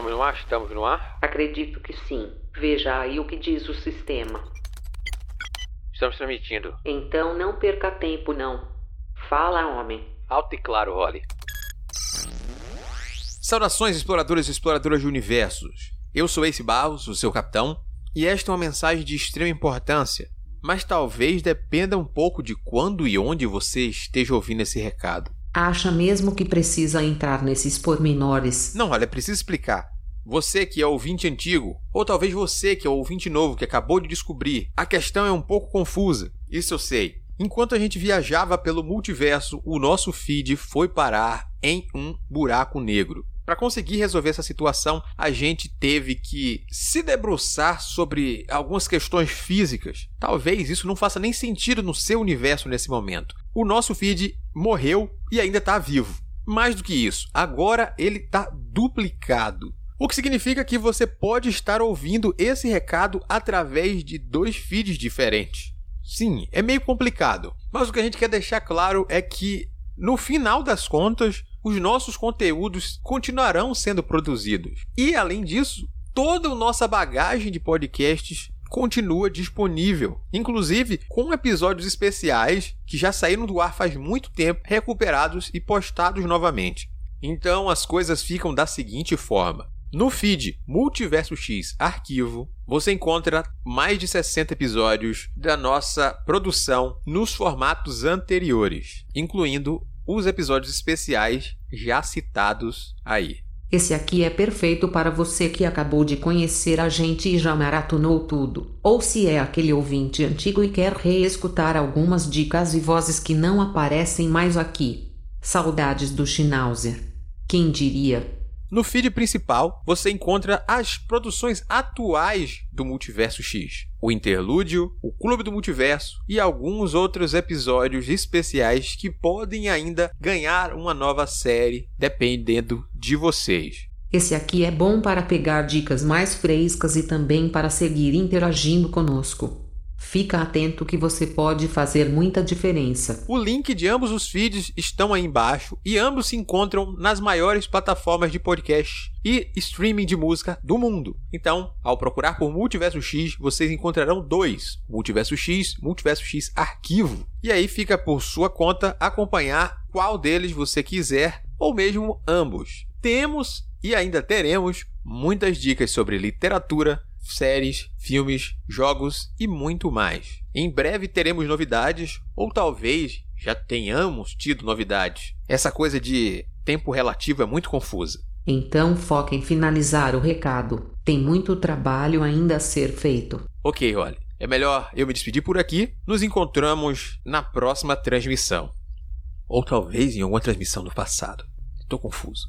Estamos no ar? Estamos no ar? Acredito que sim. Veja aí o que diz o sistema. Estamos transmitindo. Então não perca tempo, não. Fala, homem. Alto e claro, Holly. Saudações, exploradores e exploradoras de universos. Eu sou Ace Barros, o seu capitão, e esta é uma mensagem de extrema importância, mas talvez dependa um pouco de quando e onde você esteja ouvindo esse recado. Acha mesmo que precisa entrar nesses pormenores? Não, olha, preciso explicar. Você que é ouvinte antigo, ou talvez você que é ouvinte novo que acabou de descobrir, a questão é um pouco confusa. Isso eu sei. Enquanto a gente viajava pelo multiverso, o nosso feed foi parar em um buraco negro. Para conseguir resolver essa situação, a gente teve que se debruçar sobre algumas questões físicas. Talvez isso não faça nem sentido no seu universo nesse momento. O nosso feed morreu e ainda está vivo. Mais do que isso, agora ele está duplicado. O que significa que você pode estar ouvindo esse recado através de dois feeds diferentes. Sim, é meio complicado, mas o que a gente quer deixar claro é que, no final das contas, os nossos conteúdos continuarão sendo produzidos. E, além disso, toda a nossa bagagem de podcasts continua disponível, inclusive com episódios especiais que já saíram do ar faz muito tempo, recuperados e postados novamente. Então as coisas ficam da seguinte forma: no feed Multiverso X Arquivo, você encontra mais de 60 episódios da nossa produção nos formatos anteriores, incluindo os episódios especiais já citados aí. Esse aqui é perfeito para você que acabou de conhecer a gente e já maratonou tudo. Ou se é aquele ouvinte antigo e quer reescutar algumas dicas e vozes que não aparecem mais aqui. Saudades do Schnauzer. Quem diria? No feed principal, você encontra as produções atuais do Multiverso X, o Interlúdio, o Clube do Multiverso e alguns outros episódios especiais que podem ainda ganhar uma nova série, dependendo de vocês. Esse aqui é bom para pegar dicas mais frescas e também para seguir interagindo conosco. Fica atento que você pode fazer muita diferença. O link de ambos os feeds estão aí embaixo e ambos se encontram nas maiores plataformas de podcast e streaming de música do mundo. Então, ao procurar por Multiverso X, vocês encontrarão dois: Multiverso X, Multiverso X Arquivo. E aí fica por sua conta acompanhar qual deles você quiser ou mesmo ambos. Temos e ainda teremos muitas dicas sobre literatura, séries, filmes, jogos e muito mais. Em breve teremos novidades, ou talvez já tenhamos tido novidades. Essa coisa de tempo relativo é muito confusa. Então foca em finalizar o recado. Tem muito trabalho ainda a ser feito. Ok, olha. É melhor eu me despedir por aqui. Nos encontramos na próxima transmissão. Ou talvez em alguma transmissão do passado. Estou confuso.